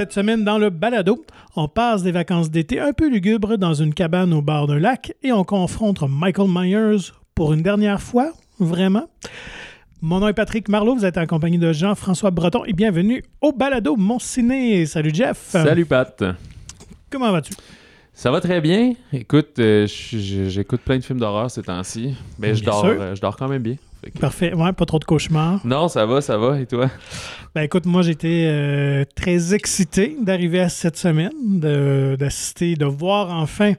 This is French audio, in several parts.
Cette semaine, dans le balado, on passe des vacances d'été un peu lugubres dans une cabane au bord d'un lac et on confronte Michael Myers pour une dernière fois, vraiment. Mon nom est Patrick Marlot, vous êtes en compagnie de Jean-François Breton et bienvenue au balado Mon Ciné. Salut Jeff. Salut Pat. Comment vas-tu? Ça va très bien. Écoute, euh, j'écoute plein de films d'horreur ces temps-ci. Mais je dors, euh, je dors quand même bien. Parfait. Ouais, pas trop de cauchemars. Non, ça va, ça va. Et toi? Ben écoute, moi j'étais euh, très excité d'arriver à cette semaine, d'assister, de, voir enfin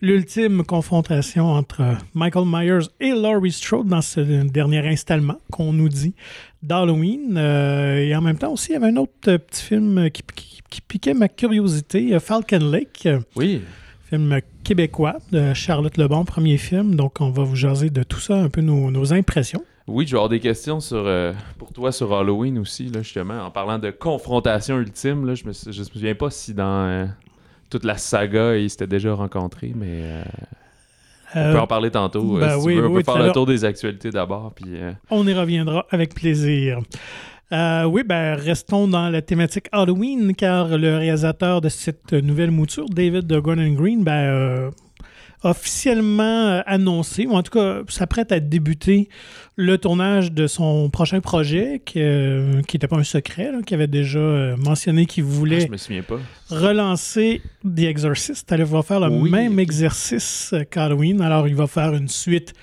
l'ultime confrontation entre Michael Myers et Laurie Strode dans ce dernier installement qu'on nous dit d'Halloween. et en même temps aussi, il y avait un autre petit film qui, qui piquait ma curiosité, Falcon Lake. Oui film québécois de Charlotte Lebon, premier film. Donc, on va vous jaser de tout ça, un peu nos, impressions. Oui, je vais avoir des questions sur, euh, pour toi sur Halloween aussi, là, justement. En parlant de confrontation ultime, là, je ne me, je me souviens pas si dans euh, toute la saga, ils s'étaient déjà rencontrés, mais euh, on peut en parler tantôt. Ben si oui, tu veux. On peut faire le tour des actualités d'abord. Puis, On y reviendra avec plaisir. Euh, oui, ben restons dans la thématique Halloween, car le réalisateur de cette nouvelle mouture, David Gordon Green, ben, euh, officiellement euh, annoncé, ou en tout cas s'apprête à débuter le tournage de son prochain projet, qui n'était pas un secret, qui avait déjà mentionné qu'il voulait ah, relancer The Exorcist. Il va faire le même exercice qu'Halloween. Alors, il va faire une suite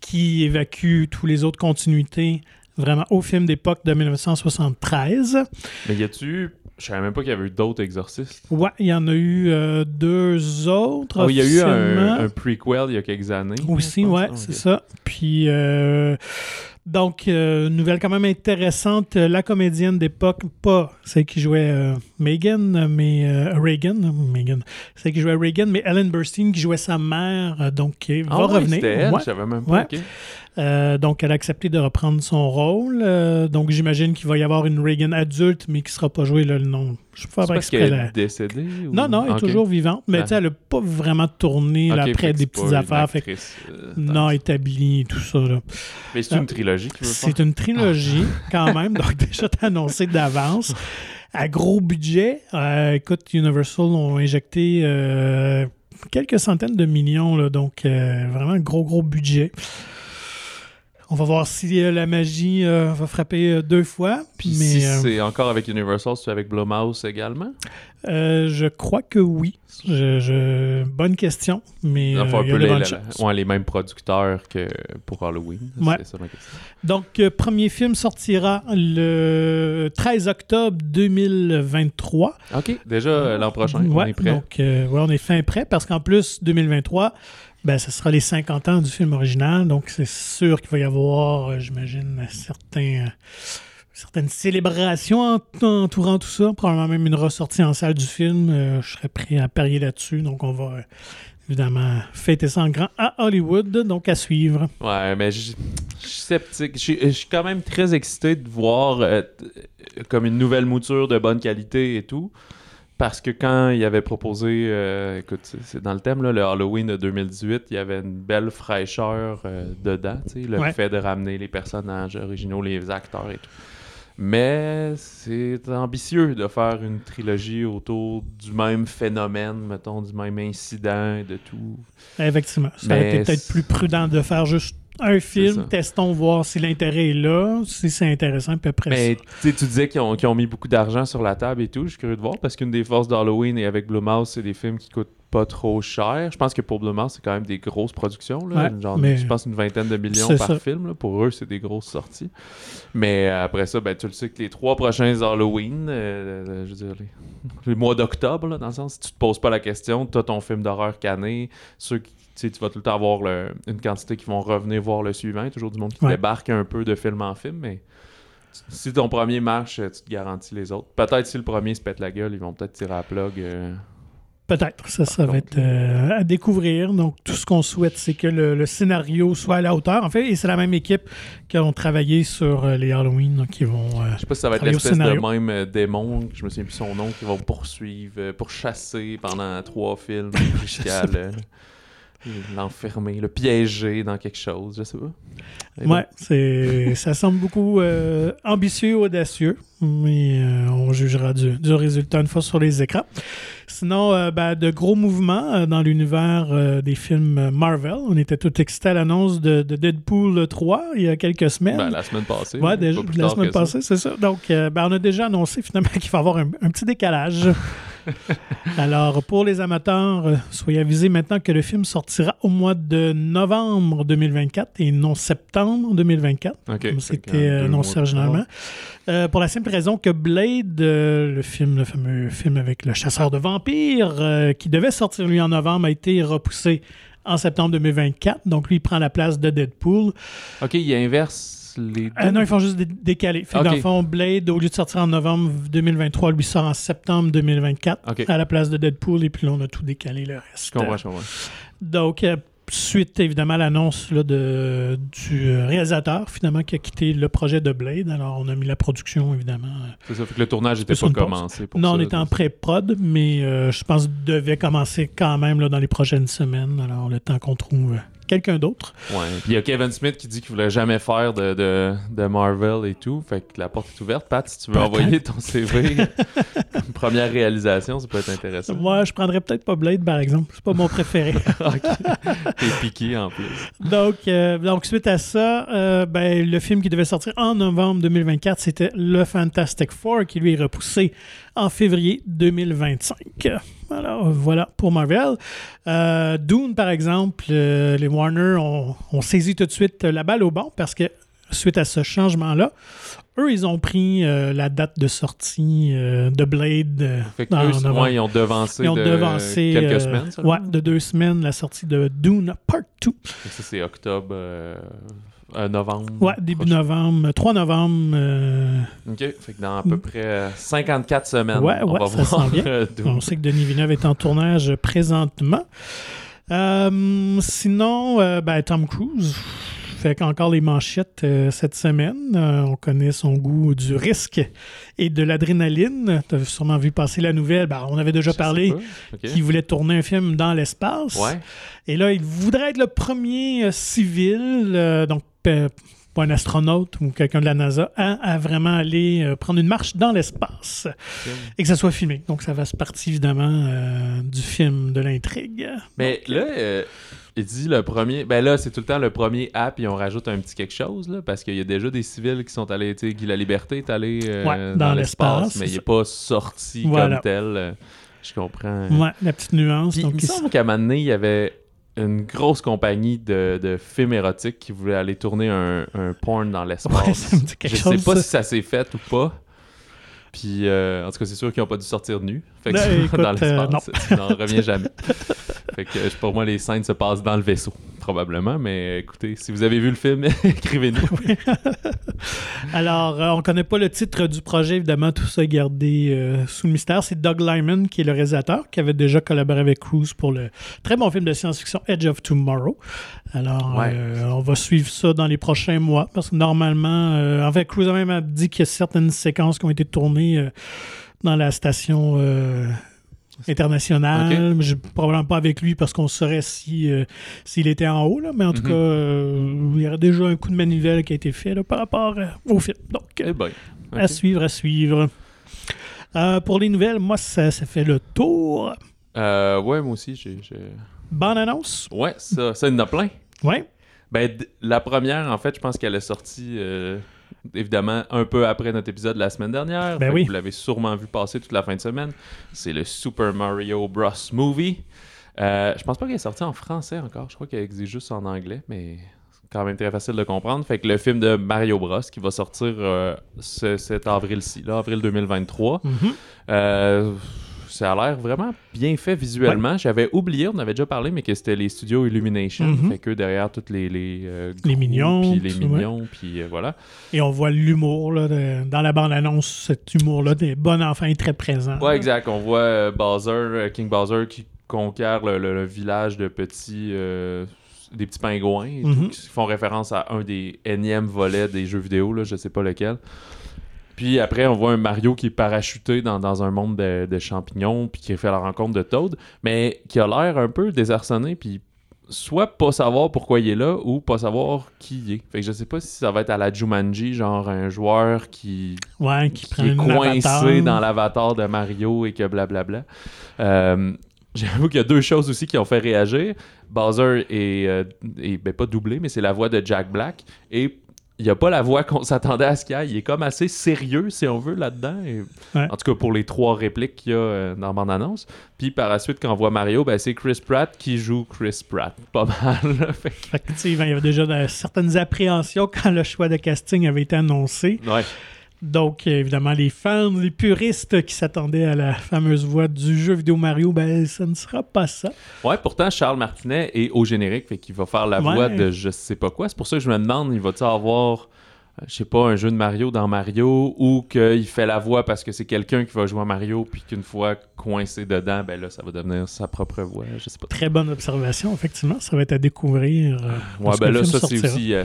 qui évacue toutes les autres continuités vraiment au film d'époque de 1973. Mais y a-tu. Je savais même pas qu'il y avait eu d'autres exorcistes. Ouais, il y en a eu euh, deux autres. Ah, il y a eu un, prequel il y a quelques années. Aussi, ouais, c'est ça. Puis. Euh, donc, euh, nouvelle quand même intéressante. La comédienne d'époque, pas celle qui jouait Megan, mais Reagan. Megan. Celle qui jouait Reagan, mais Ellen Burstyn qui jouait sa mère. donc, va ah, revenir. C'était elle, je savais même pas. Euh, donc, elle a accepté de reprendre son rôle. Euh, donc, j'imagine qu'il va y avoir une Reagan adulte, mais qui ne sera pas jouée. Là, non, je pas parce qu'elle est décédée Non, non, elle est toujours vivante, mais ben. elle n'a pas vraiment tourné après des petites affaires. Fait... Euh, non, établie et tout ça. Mais c'est une trilogie qui C'est une trilogie, quand même. Donc, déjà, annoncé d'avance. À gros budget, écoute, Universal ont injecté quelques centaines de millions, là, donc vraiment gros, gros budget. On va voir si euh, la magie euh, va frapper euh, deux fois. Puis si c'est encore avec Universal, c'est avec Blumhouse également? je crois que oui. Je, Bonne question, mais il y a les, les mêmes producteurs que pour Halloween. Ouais. Ça ma question. Donc, premier film sortira le 13 octobre 2023. OK, déjà l'an prochain, on est prêt. Donc, on est fin prêt parce qu'en plus, 2023, ben, ce sera les 50 ans du film original, donc c'est sûr qu'il va y avoir, euh, j'imagine, certains, euh, certaines célébrations entourant tout ça, probablement même une ressortie en salle du film. Euh, je serais prêt à parier là-dessus, donc on va évidemment fêter ça en grand à Hollywood, donc à suivre. Ouais, mais je suis sceptique. Je suis quand même très excité de voir comme une nouvelle mouture de bonne qualité et tout. Parce que quand il avait proposé, euh, écoute, c'est dans le thème, là, le Halloween de 2018, il y avait une belle fraîcheur euh, dedans, le fait de ramener les personnages originaux, les acteurs et tout. Mais c'est ambitieux de faire une trilogie autour du même phénomène, mettons, du même incident et de tout. Effectivement. Ça aurait été peut-être plus prudent de faire juste un film, testons voir si l'intérêt est là, si c'est intéressant, puis après Mais tu disais qu'ils ont, mis beaucoup d'argent sur la table et tout. Je suis curieux de voir parce qu'une des forces d'Halloween et avec Blumhouse, c'est des films qui coûtent pas trop cher. Je pense que pour Blumhouse, c'est quand même des grosses productions. Là. Genre, Je pense une vingtaine de millions par film. Pour eux, c'est des grosses sorties. Mais après ça, ben, tu le sais que les trois prochains Halloween, euh, je veux dire, les, mois d'octobre, dans le sens, si tu te poses pas la question, tu as ton film d'horreur cané, ceux qui tu vas tout le temps avoir une quantité qui vont revenir voir le suivant. Toujours du monde qui débarque un peu de film en film, mais si ton premier marche, tu te garantis les autres. Peut-être si le premier se pète la gueule, ils vont peut-être tirer à la plug. Euh, peut-être, ça, ça va être euh, à découvrir. Donc, tout ce qu'on souhaite, c'est que le, scénario soit à la hauteur. En fait, et c'est la même équipe qui ont travaillé sur euh, les Halloween qui vont. je sais pas si ça va être l'espèce de même démon, je me souviens plus son nom, qui vont poursuivre, pour chasser pendant trois films jusqu'à l'enfermer, le piéger dans quelque chose, je sais pas. ouais, c'est, ça semble beaucoup euh, ambitieux, audacieux, mais euh, on jugera du, du, résultat une fois sur les écrans. Sinon, euh, ben, de gros mouvements dans l'univers des films Marvel. On était tout excités à l'annonce de, Deadpool 3 il y a quelques semaines. Ben, la semaine passée. Ouais, déjà, la semaine passée, c'est ça. Donc, ben, on a déjà annoncé finalement qu'il va y avoir un, un petit décalage. Alors, pour les amateurs, euh, soyez avisés maintenant que le film sortira au mois de novembre 2024 et non septembre 2024, comme c'était annoncé originalement. Euh, pour la simple raison que Blade, euh, le film, le fameux film avec le chasseur de vampires, qui devait sortir lui en novembre, a été repoussé en septembre 2024. Donc, lui, il prend la place de Deadpool. OK, il inverse euh, non, ils font juste décaler. Fait Dans le fond, Blade, au lieu de sortir en novembre 2023, lui sort en septembre 2024 à la place de Deadpool. Et puis là, on a tout décalé le reste. Je comprends, je comprends. Donc, euh, suite évidemment à l'annonce de, du réalisateur finalement qui a quitté le projet de Blade. Alors on a mis la production évidemment. C'est ça, fait que le tournage n'était pas commencé. non, on était en pré-prod, mais euh, je pense devait commencer quand même là, dans les prochaines semaines. Alors le temps qu'on trouve quelqu'un d'autre. Ouais. Puis il y a Kevin Smith qui dit qu'il voulait jamais faire de, de, de, Marvel et tout. Fait que la porte est ouverte. Pat, si tu veux envoyer ton CV, une première réalisation, ça peut être intéressant. Moi, je prendrais peut-être pas Blade, par exemple. C'est pas mon préféré. T'es piqué en plus. Donc, euh, donc suite à ça, euh, ben, le film qui devait sortir en novembre 2024, c'était Le Fantastic Four, qui lui est repoussé en février 2025. Alors voilà pour Marvel. Euh, Dune, par exemple, euh, les Warner ont, saisi tout de suite la balle au banc parce que suite à ce changement-là, eux, ils ont pris euh, la date de sortie de Blade. Fait eux, ils ont devancé, ils ont devancé quelques semaines. ouais, de deux semaines, la sortie de Dune Part 2. Ça, c'est octobre. Euh, novembre. Ouais, début novembre, 3 novembre. Euh, OK, fait que dans à peu près 54 semaines. Ouais, on va ça voir bien. Euh, on sait que Denis Villeneuve est en tournage présentement. sinon, ben, Tom Cruise fait qu'encore les manchettes cette semaine. on connaît son goût du risque et de l'adrénaline. Tu as sûrement vu passer la nouvelle. Ben, on avait déjà parlé qu'il voulait tourner un film dans l'espace. Ouais. Et là, il voudrait être le premier civil, donc un astronaute ou quelqu'un de la NASA, à, vraiment aller euh, prendre une marche dans l'espace et que ça soit filmé. Donc, ça va se partie évidemment euh, du film, de l'intrigue. Mais là, euh, il dit le premier. Ben là, c'est tout le temps le premier app et on rajoute un petit quelque chose, là, parce qu'il y a déjà des civils qui sont allés. Tu sais, Guy La Liberté est allé dans, l'espace, mais il n'est pas sorti comme tel. je comprends. Ouais, la petite nuance. donc, il me semble qu'à un moment donné, il y avait une grosse compagnie de, de, films érotiques qui voulait aller tourner un, un porn dans l'espace. je sais pas si ça s'est fait ou pas. Puis, euh, en tout cas, c'est sûr qu'ils n'ont pas dû sortir nus. Fait que ben, dans l'espace, tu n'en reviens jamais. fait que pour moi, les scènes se passent dans le vaisseau, probablement. Mais écoutez, si vous avez vu le film, écrivez-nous. Alors, euh, on ne connaît pas le titre du projet, évidemment, tout ça est gardé euh, sous le mystère. C'est Doug Lyman qui est le réalisateur, qui avait déjà collaboré avec Cruise pour le très bon film de science-fiction Edge of Tomorrow. Alors, on va suivre ça dans les prochains mois, parce que normalement, en fait, Cruise a même dit qu'il y a certaines séquences qui ont été tournées euh, dans la station euh, internationale. Probablement pas avec lui parce qu'on saurait si, euh, s'il était en haut, là, mais en tout mhm. cas, il y aurait déjà un coup de manivelle qui a été fait par rapport au film. Donc, eh ben, à suivre, à suivre. pour les nouvelles, moi, ça, fait le tour. ouais, moi aussi, j'ai. Bonne annonce? Ouais, ça, ça, il y en a plein. Ouais. Ben, la première, en fait, je pense qu'elle est sortie évidemment un peu après notre épisode la semaine dernière. Ben oui. Vous l'avez sûrement vu passer toute la fin de semaine. C'est le Super Mario Bros. Movie. Euh, je pense pas qu'il est sorti en français encore. Je crois qu'il existe juste en anglais, mais c'est quand même très facile de comprendre. Fait que le film de Mario Bros. qui va sortir euh, cet avril-ci, là, avril 2023 ça a l'air vraiment bien fait visuellement. J'avais oublié, on avait déjà parlé, mais que c'était les studios Illumination. Mm Fait que derrière toutes les. Les, euh, les mignons. Puis les mignons, puis euh, voilà. Et on voit l'humour, là, dans la bande-annonce, cet humour-là des bons enfants est très présent. Ouais, exact. On voit euh, Bowser, King Bowser qui conquiert le, village de petits des petits pingouins mhm. qui font référence à un des énièmes volets des jeux vidéo, là, je sais pas lequel. Puis après, on voit un Mario qui est parachuté dans, un monde de, champignons, puis qui fait la rencontre de Toad, mais qui a l'air un peu désarçonné, puis soit pas savoir pourquoi il est là ou pas savoir qui il est. Fait que je sais pas si ça va être à la Jumanji, genre un joueur qui, ouais, qui, est coincé dans l'avatar de Mario et que blablabla. Euh, J'avoue qu'il y a deux choses aussi qui ont fait réagir. Bowser est, euh, ben, pas doublé, mais c'est la voix de Jack Black. Et il n'y a pas la voix qu'on s'attendait à ce qu'il y ait. Il est comme assez sérieux, si on veut, là-dedans. En tout cas, pour les trois répliques qu'il y a euh, dans la annonce Puis par la suite, quand on voit Mario, ben, c'est Chris Pratt qui joue Chris Pratt. Pas mal. il y avait déjà certaines appréhensions quand le choix de casting avait été annoncé. Ouais. Donc, évidemment, les fans, les puristes qui s'attendaient à la fameuse voix du jeu vidéo Mario, ben, ça ne sera pas ça. Ouais, pourtant, Charles Martinet est au générique, fait qu'il va faire la voix de je sais pas quoi. C'est pour ça que je me demande, il va-tu avoir je sais pas, un jeu de Mario dans Mario ou qu'il fait la voix parce que c'est quelqu'un qui va jouer à Mario puis qu'une fois coincé dedans, ben là, ça va devenir sa propre voix. Je sais pas. Très bonne observation, effectivement. Ça va être à découvrir. Euh, ouais, ben là, ça, c'est aussi. Euh,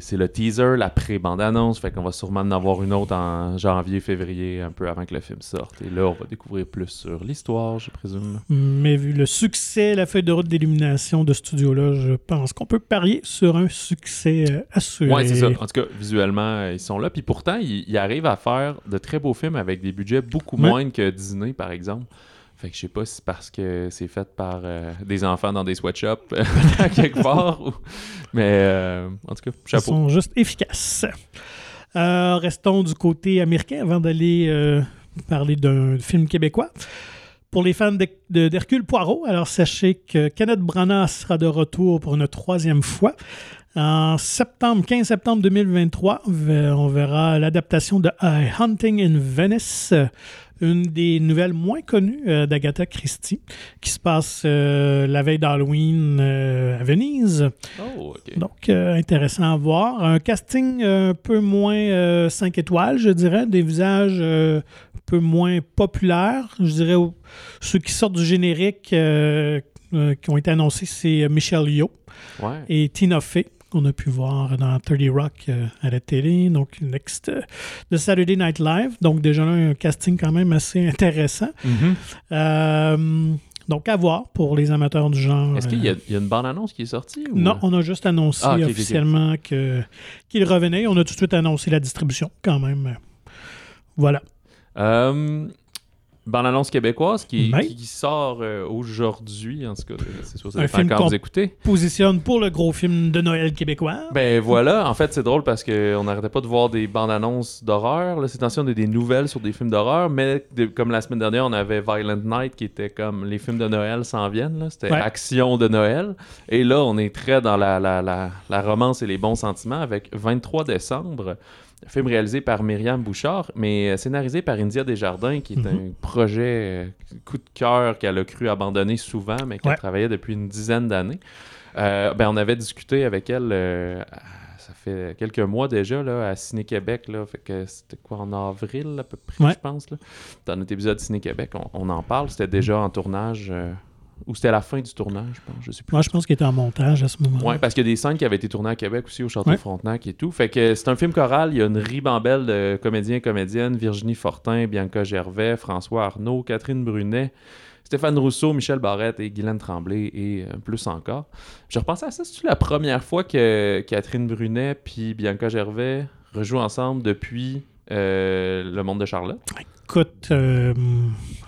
c'est le teaser, la pré-bande-annonce. Fait qu'on va sûrement en avoir une autre en janvier, février, un peu avant que le film sorte. Et là, on va découvrir plus sur l'histoire, je présume. Mais vu le succès, la feuille de route d'illumination de ce studio-là, je pense qu'on peut parier sur un succès assuré. Ouais, c'est ça. En tout cas, visuellement euh, ils sont là. Puis pourtant, ils, arrivent à faire de très beaux films avec des budgets beaucoup moins que Disney, par exemple. Fait que je sais pas si c'est parce que c'est fait par euh, des enfants dans des sweatshops quelque part. Mais euh, en tout cas, chapeau. Ils sont juste efficaces. restons du côté américain avant d'aller parler d'un film québécois. Pour les fans d'Hercule Poirot, alors sachez que Kenneth Branagh sera de retour pour une troisième fois. En septembre, 15 septembre 2023, on verra l'adaptation de Hunting in Venice, une des nouvelles moins connues euh, d'Agatha Christie, qui se passe euh, la veille d'Halloween euh, à Venise. Oh, Donc, intéressant à voir. Un casting un peu moins 5 étoiles, je dirais, des visages un peu moins populaires. Je dirais ceux qui sortent du générique qui ont été annoncés, c'est Michelle Yeoh et Tina Fey qu'on a pu voir dans 30 Rock euh, à la télé, donc Next euh, de Saturday Night Live. Donc déjà un casting quand même assez intéressant. Mm-hmm. Euh, donc, à voir pour les amateurs du genre. Est-ce qu'il y, a une bande-annonce qui est sortie? Non, on a juste annoncé ah, officiellement qu'il revenait. On a tout de suite annoncé la distribution, quand même. Voilà. Bande-annonce québécoise qui, qui, sort euh, aujourd'hui, en tout cas, c'est sûr, ça film quand vous écoutez. positionne pour le gros film de Noël québécois. Ben voilà, en fait, c'est drôle parce qu'on n'arrêtait pas de voir des bandes-annonces d'horreur. C'est temps on a des nouvelles sur des films d'horreur, mais comme la semaine dernière, on avait Violent Night qui était comme les films de Noël s'en viennent. C'était action de Noël. Et là, on est très dans la, la, la, la romance et les bons sentiments avec 23 décembre film réalisé par Myriam Bouchard, mais euh, scénarisé par India Desjardins, qui est mhm. un projet euh, coup de cœur qu'elle a cru abandonner souvent, mais qu'elle travaillait depuis une dizaine d'années. Euh, ben, on avait discuté avec elle, ça fait quelques mois déjà, là, à Ciné-Québec. Fait que c'était quoi, en avril à peu près, je pense. Là. Dans notre épisode Ciné-Québec, on, en parle. C'était déjà en tournage ou c'était à la fin du tournage, je pense. Je sais plus. Moi, je pense qu'il était en montage à ce moment-là. Oui, parce qu'il y a des scènes qui avaient été tournées à Québec aussi, au Château Frontenac et tout. Fait que c'est un film choral. Il y a une ribambelle de comédiens et comédiennes Virginie Fortin, Bianca Gervais, François Arnaud, Catherine Brunet. Stéphane Rousseau, Michel Barrette et Guylaine Tremblay et euh, plus encore. Je repensais à ça, c'est la première fois que Catherine Brunet puis Bianca Gervais rejouent ensemble depuis euh, Le Monde de Charlotte? Écoute, euh,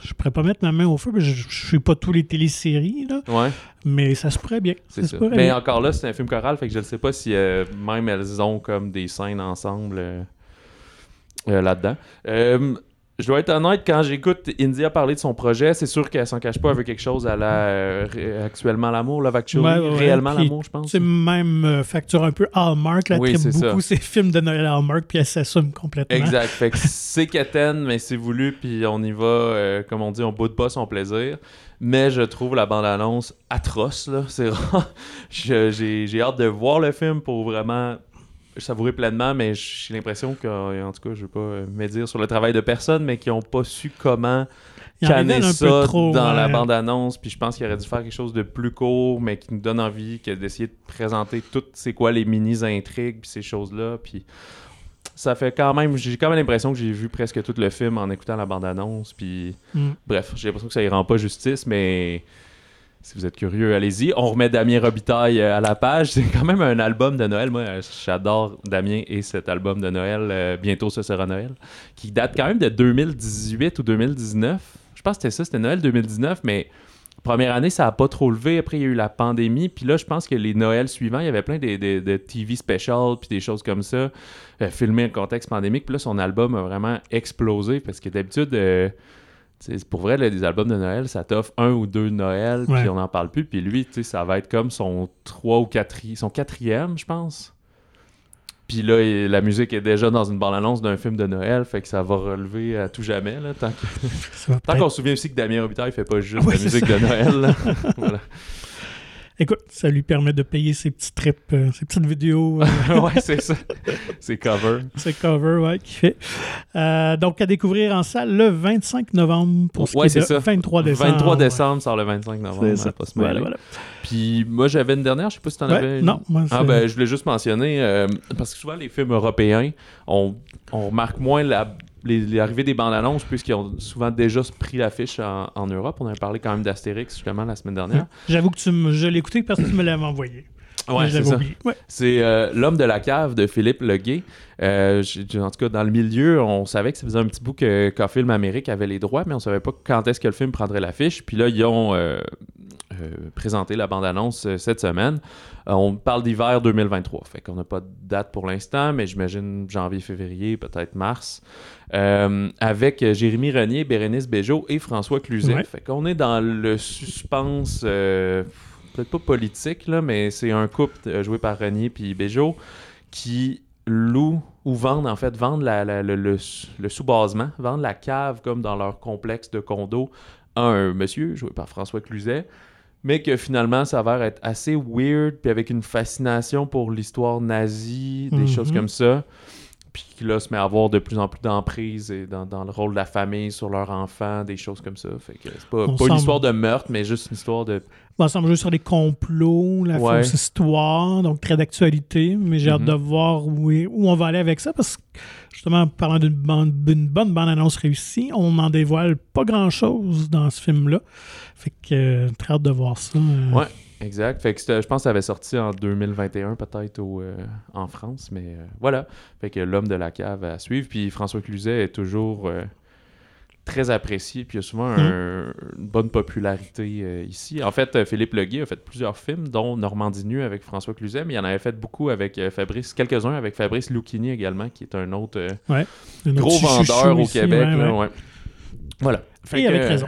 je pourrais pas mettre ma main au feu, parce que je, je suis pas tous les téléséries, là. Ouais. Mais ça se pourrait bien. C'est ça. mais encore là, c'est un film choral, fait que je ne sais pas si euh, même elles ont comme des scènes ensemble là-dedans. Je dois être honnête, quand j'écoute India parler de son projet, c'est sûr qu'elle s'en cache pas avec quelque chose à la euh, actuellement l'amour, Love Actually, réellement l'amour, je pense. C'est même euh, facture un peu Hallmark, là, oui, beaucoup ces films de Noël Hallmark, puis elle s'assume complètement. Exact. fait que c'est quétaine, mais c'est voulu, puis on y va, euh, comme on dit, on boude pas son plaisir. Mais je trouve la bande-annonce atroce, là. C'est J'ai hâte de voir le film pour vraiment savourer pleinement, mais j'ai l'impression qu'en tout cas, je ne veux pas euh, me dire sur le travail de personne, mais qui n'ont pas su comment canner ça dans la bande-annonce. Puis je pense qu'il aurait dû faire quelque chose de plus court, mais qui nous donne envie que d'essayer de présenter toutes c'est quoi les mini-intrigues, puis ces choses-là. Puis ça fait quand même. J'ai quand même l'impression que j'ai vu presque tout le film en écoutant la bande-annonce. Puis mm. bref, j'ai l'impression que ça y rend pas justice, mais si vous êtes curieux, allez-y. On remet Damien Robitaille à la page. C'est quand même un album de Noël. Moi, j'adore Damien et cet album de Noël. Bientôt, ce sera Noël. Qui date quand même de 2018 ou 2019. Je pense que c'était ça, c'était Noël 2019, mais première année, ça n'a pas trop levé. Après, il y a eu la pandémie. Puis là, je pense que les Noëls suivants, il y avait plein de, TV specials puis des choses comme ça, euh, en contexte pandémique. Puis là, son album a vraiment explosé parce que d'habitude, euh, pour vrai, des albums de Noël, ça t'offre un ou deux Noël, puis on n'en parle plus. Puis lui, ça va être comme son trois ou quatrième, son quatrième, je pense. Puis là, la musique est déjà dans une bande-annonce d'un film de Noël, fait que ça va relever à tout jamais. Là, tant qu'on se souvient aussi que Damien Robitaille fait pas juste la musique de Noël. voilà. Écoute, ça lui permet de payer ses petits trips, euh, ses petites vidéos. Euh. ouais, c'est ça. C'est cover. C'est cover, ouais, qui fait. Euh, donc, à découvrir en salle le 25 novembre pour ce ouais, c'est ça. 23 décembre. 23 décembre sort le 25 novembre. C'est ça. Pas se voilà, voilà. Puis moi, j'avais une dernière, je sais pas si t'en ouais, avais. Non, moi, Ah, ben, je voulais juste mentionner, parce que souvent, les films européens, on, on remarque moins la les, arrivées des bandes annonces, puisqu'ils ont souvent déjà pris l'affiche en, en Europe. On avait parlé quand même d'Astérix justement la semaine dernière. J'avoue que tu je l'ai écouté parce que tu me l'avais envoyé. Ouais, c'est ça. C'est euh, L'homme de la cave de Philippe Leguet. Euh, en tout cas, dans le milieu, on savait que ça faisait un petit bout que Film Amérique avait les droits, mais on savait pas quand est-ce que le film prendrait l'affiche. Puis là, ils ont euh, présenté la bande-annonce cette semaine. on parle d'hiver 2023. Fait qu'on n'a pas de date pour l'instant, mais j'imagine janvier, février, peut-être mars. avec Jérémy Renier, Bérénice Béjot et François Cluzet. Fait qu'on est dans le suspense peut-être pas politique, là, mais c'est un couple euh, joué par Renier puis Béjo qui louent ou vendent, en fait, vendent le, sous-basement, vendent la cave comme dans leur complexe de condo à un monsieur joué par François Cluzet, mais que finalement s'avère être assez weird, puis avec une fascination pour l'histoire nazie, des choses mhm. comme ça puis qui là se met à avoir de plus en plus d'emprise dans, le rôle de la famille sur leur enfant, des choses comme ça. Fait que c'est pas, pas une histoire de meurtre, mais juste une histoire de. on semble juste sur des complots, la fausse histoire, donc très d'actualité, mais j'ai hâte mm-hmm. de voir où, où, on va aller avec ça parce que justement, parlant d'une bonne bande-annonce réussie, on n'en dévoile pas grand-chose dans ce film-là. Fait que euh, très hâte de voir ça. Euh. Ouais. Exact. Fait que je pense que ça avait sorti en 2021 peut-être euh, en France, mais euh, voilà. Fait que l'homme de la cave à suivre. Puis François Cluzet est toujours euh, très apprécié, puis il a souvent hmm. une bonne popularité ici. En fait, Philippe Leguet a fait plusieurs films, dont Normandie nue avec François Cluzet, mais il en avait fait beaucoup avec Fabrice, quelques-uns avec Fabrice Lucchini également, qui est un autre gros vendeur au Québec. Voilà. Et avec raison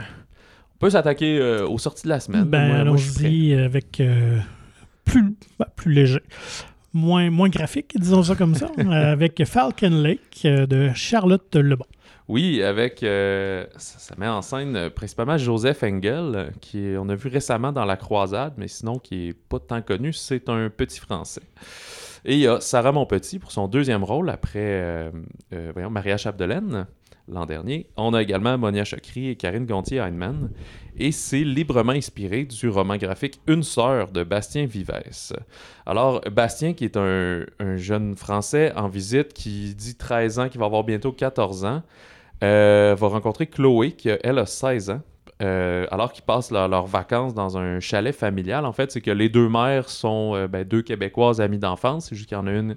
peut s'attaquer euh, aux sorties de la semaine. Ben, allons-y avec euh, plus, ben, plus léger. Moins, moins graphique, disons ça comme ça, avec Falcon Lake euh, de Charlotte Lebon. Oui, avec ça, met en scène principalement Joseph Engel, qui on a vu récemment dans La Croisade, mais sinon qui est pas tant connu, c'est un petit français. Et il y a Sarah Monpetit pour son deuxième rôle après voyons, Maria Chapdelaine, l'an dernier. On a également Monia Chokri et Karine Gontier-Heinemann. Et c'est librement inspiré du roman graphique Une sœur de Bastien Vives. Alors, Bastien, qui est un, jeune Français en visite, qui dit 13 ans, qui va avoir bientôt 14 ans, euh, va rencontrer Chloé, qui, elle, a 16 ans. Euh, alors qu'ils passent leurs vacances dans un chalet familial, en fait, c'est que les deux mères sont euh, ben, deux Québécoises amies d'enfance. C'est juste qu'il y en a une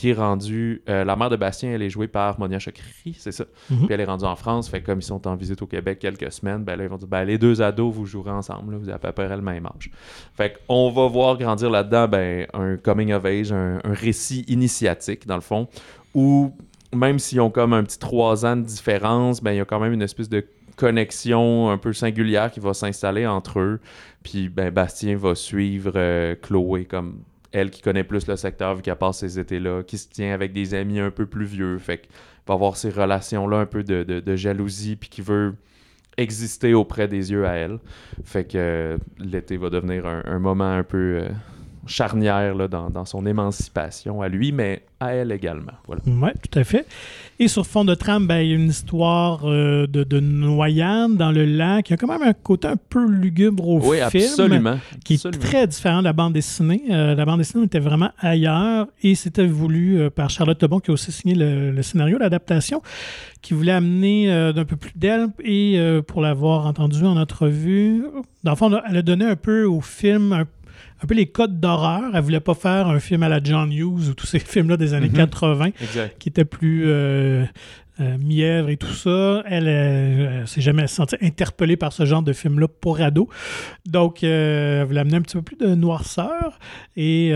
qui est rendue. Euh, la mère de Bastien, elle est jouée par Monia Chokri, c'est ça. Mhm. Puis elle est rendue en France. Fait comme ils sont en visite au Québec quelques semaines, ben là, ils vont dire ben, les deux ados, vous jouerez ensemble. vous avez à peu près le même âge. Fait qu'on va voir grandir là-dedans ben, un coming of age, un, récit initiatique, dans le fond, où même s'ils ont comme un petit trois ans de différence, ben, il y a quand même une espèce de connexion un peu singulière qui va s'installer entre eux. Puis ben, Bastien va suivre euh, Chloé comme elle qui connaît plus le secteur vu qu'elle passe ces étés-là, qui se tient avec des amis un peu plus vieux, fait qu'il va avoir ces relations-là un peu de, jalousie, puis qui veut exister auprès des yeux à elle. Fait que l'été va devenir un, moment un peu euh, charnière là, dans, dans, son émancipation à lui, mais à elle également. Voilà. Oui, tout à fait. Et sur fond de trame, ben, il y a une histoire euh, de, de, noyade dans le lac. Il y a quand même un côté un peu lugubre au oui, film. Absolument. Qui est très différent de la bande dessinée. Euh, la bande dessinée était vraiment ailleurs et c'était voulu euh, par Charlotte Tobon qui a aussi signé le, scénario, l'adaptation, qui voulait amener d'un peu plus d'elle et pour l'avoir entendu en entrevue, dans le fond, elle a donné un peu au film un un peu les codes d'horreur. Elle voulait pas faire un film à la John Hughes ou tous ces films-là des années 80 mhm. qui étaient plus euh, euh, mièvres et tout ça. Elle, ne s'est jamais sentie interpellée par ce genre de film-là pour ado. Donc, euh, elle voulait amener un petit peu plus de noirceur. Et,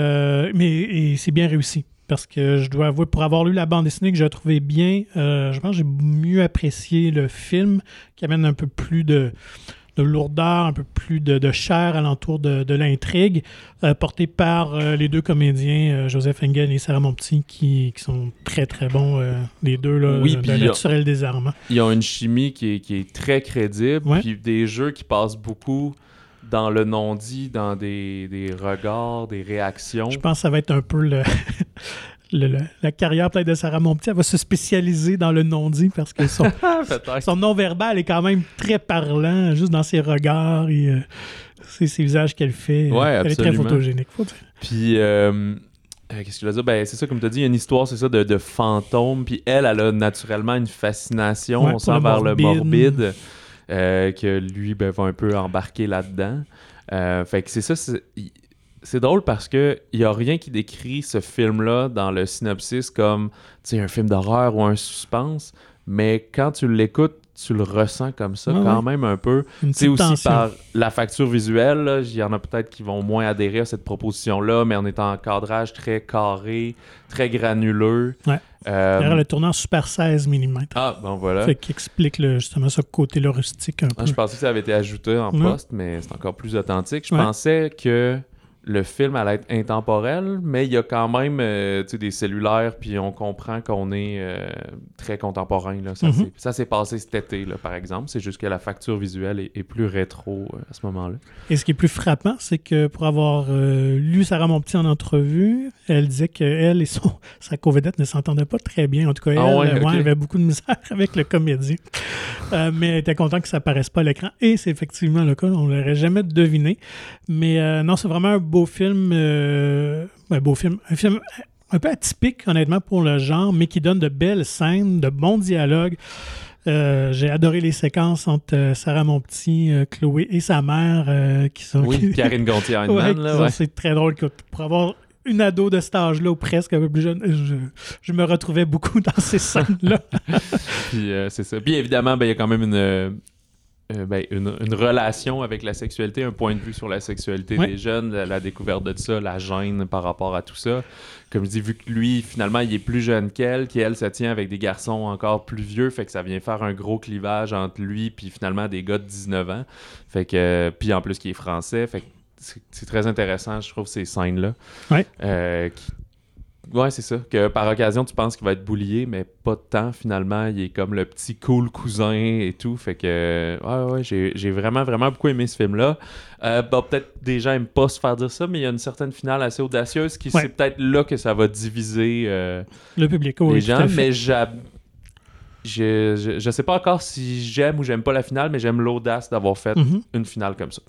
mais c'est bien réussi parce que je dois avouer, pour avoir lu la bande dessinée que j'ai trouvé bien, je pense que j'ai mieux apprécié le film qui amène un peu plus de, de lourdeur, un peu plus de, de chair alentour de, de l'intrigue, euh, porté par euh, les deux comédiens, euh, Joseph Engel et Sarah Monpetit, qui, qui sont très très bons, les deux, là, oui, de naturel désarmant. Ils ont une chimie qui est, qui est très crédible, puis des jeux qui passent beaucoup dans le non-dit, dans des, des, regards, des réactions. Je pense que ça va être un peu le, la carrière peut-être de Sarah Monpetit, elle va se spécialiser dans le non-dit parce que son, son non-verbal est quand même très parlant, juste dans ses regards et euh, ses, visages qu'elle fait. elle est très photogénique. Puis, euh, euh, qu'est-ce que je veux dire? Ben, c'est ça, comme tu as dit, il y a une histoire, c'est ça, de, de fantômes. Puis elle, elle a naturellement une fascination, on sent vers le morbide, que lui ben, va un peu embarquer là-dedans. fait que c'est ça, c'est drôle parce que il y a rien qui décrit ce film-là dans le synopsis comme un film d'horreur ou un suspense, mais quand tu l'écoutes, tu le ressens comme ça quand même un peu. C'est aussi par la facture visuelle, il y en a peut-être qui vont moins adhérer à cette proposition-là, mais on est en cadrage très carré, très granuleux. Ouais. Euh... le tournant Super 16 mm. Ah, bon voilà. Fait qui explique justement ce côté-là rustique un ah, peu. je pensais que ça avait été ajouté en poste, mais c'est encore plus authentique. Je pensais que le film allait être intemporel, mais il y a quand même euh, des cellulaires, puis on comprend qu'on est euh, très contemporain. Là. Ça s'est passé cet été, là, par exemple. C'est juste que la facture visuelle est, plus rétro euh, à ce moment-là. Et ce qui est plus frappant, c'est que pour avoir lu Sarah Monpetit en entrevue, elle disait qu'elle et son, sa co-vedette ne s'entendaient pas très bien. En tout cas, ah elle, avait beaucoup de misère avec le comédien. mais elle était contente que ça apparaisse pas à l'écran. Et c'est effectivement le cas. On ne l'aurait jamais deviné. Mais non, c'est vraiment un beau film, euh, un beau film, un film un peu atypique, honnêtement, pour le genre, mais qui donne de belles scènes, de bons dialogues. Euh, j'ai adoré les séquences entre euh, Sarah Monpetit, Chloé et sa mère qui sont. Oui, Karine gontier ouais, C'est très drôle pour avoir une ado de cet âge-là ou presque un peu plus jeune, je, me retrouvais beaucoup dans ces scènes-là. Puis c'est ça. Puis évidemment, ben, il y a quand même une, euh, ben, une, relation avec la sexualité, un point de vue sur la sexualité des jeunes, la, découverte de ça, la gêne par rapport à tout ça. Comme je dis, vu que lui, finalement, il est plus jeune qu'elle, qu'elle se tient avec des garçons encore plus vieux, fait que ça vient faire un gros clivage entre lui puis finalement des gars de 19 ans. Fait que, puis en plus, qui est français, fait que c'est très intéressant, je trouve, ces scènes-là. Ouais. Euh, Ouais, c'est ça. Que par occasion, tu penses qu'il va être boulié, mais pas de temps finalement. Il est comme le petit cool cousin et tout. Fait que, ouais, ouais, j'ai vraiment, vraiment beaucoup aimé ce film-là. Euh, bah, peut-être des gens n'aiment pas se faire dire ça, mais il y a une certaine finale assez audacieuse qui c'est peut-être là que ça va diviser euh, le public, les gens. Mais je, je, sais pas encore si j'aime ou j'aime pas la finale, mais j'aime l'audace d'avoir fait mhm. une finale comme ça.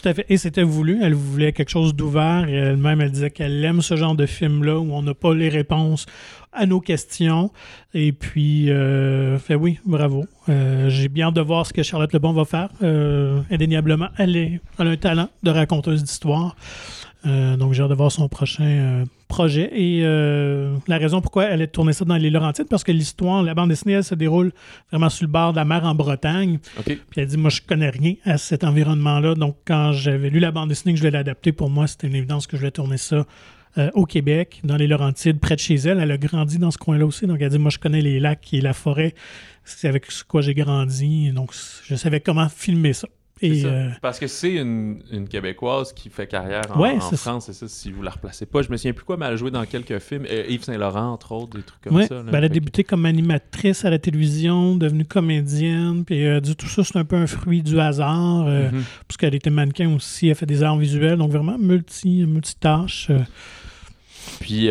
Tout à fait. Et c'était voulu. Elle voulait quelque chose d'ouvert. Et elle-même, elle disait qu'elle aime ce genre de film-là où on n'a pas les réponses à nos questions. Et puis, euh, fait oui, bravo. Euh, j'ai bien hâte de voir ce que Charlotte Lebon va faire. Euh, indéniablement, elle, est, elle a un talent de raconteuse d'histoire. Euh, donc, j'ai hâte de voir son prochain euh, projet. Et euh, la raison pourquoi elle a tourné ça dans les Laurentides, parce que l'histoire, la bande dessinée, elle se déroule vraiment sur le bord de la mer en Bretagne. Puis elle dit Moi, je connais rien à cet environnement-là. Donc, quand j'avais lu la bande dessinée, que je voulais l'adapter, pour moi, c'était une évidence que je voulais tourner ça. au Québec, dans les Laurentides, près de chez elle. Elle a grandi dans ce coin-là aussi. Donc, elle dit Moi, je connais les lacs et la forêt. C'est avec quoi j'ai grandi. Donc, je savais comment filmer ça. Euh, Parce que c'est une, Québécoise qui fait carrière en, France, c'est ça, si vous la replacez pas. Je me souviens plus quoi, mais elle a joué dans quelques films. Euh, Yves Saint-Laurent, entre autres, des trucs comme ça. Ben, elle a débuté comme animatrice à la télévision, devenue comédienne, puis euh, dit tout ça, c'est un peu un fruit du hasard, mm-hmm. parce qu'elle était mannequin aussi, elle fait des arts visuels, donc vraiment multi, multitâche. Puis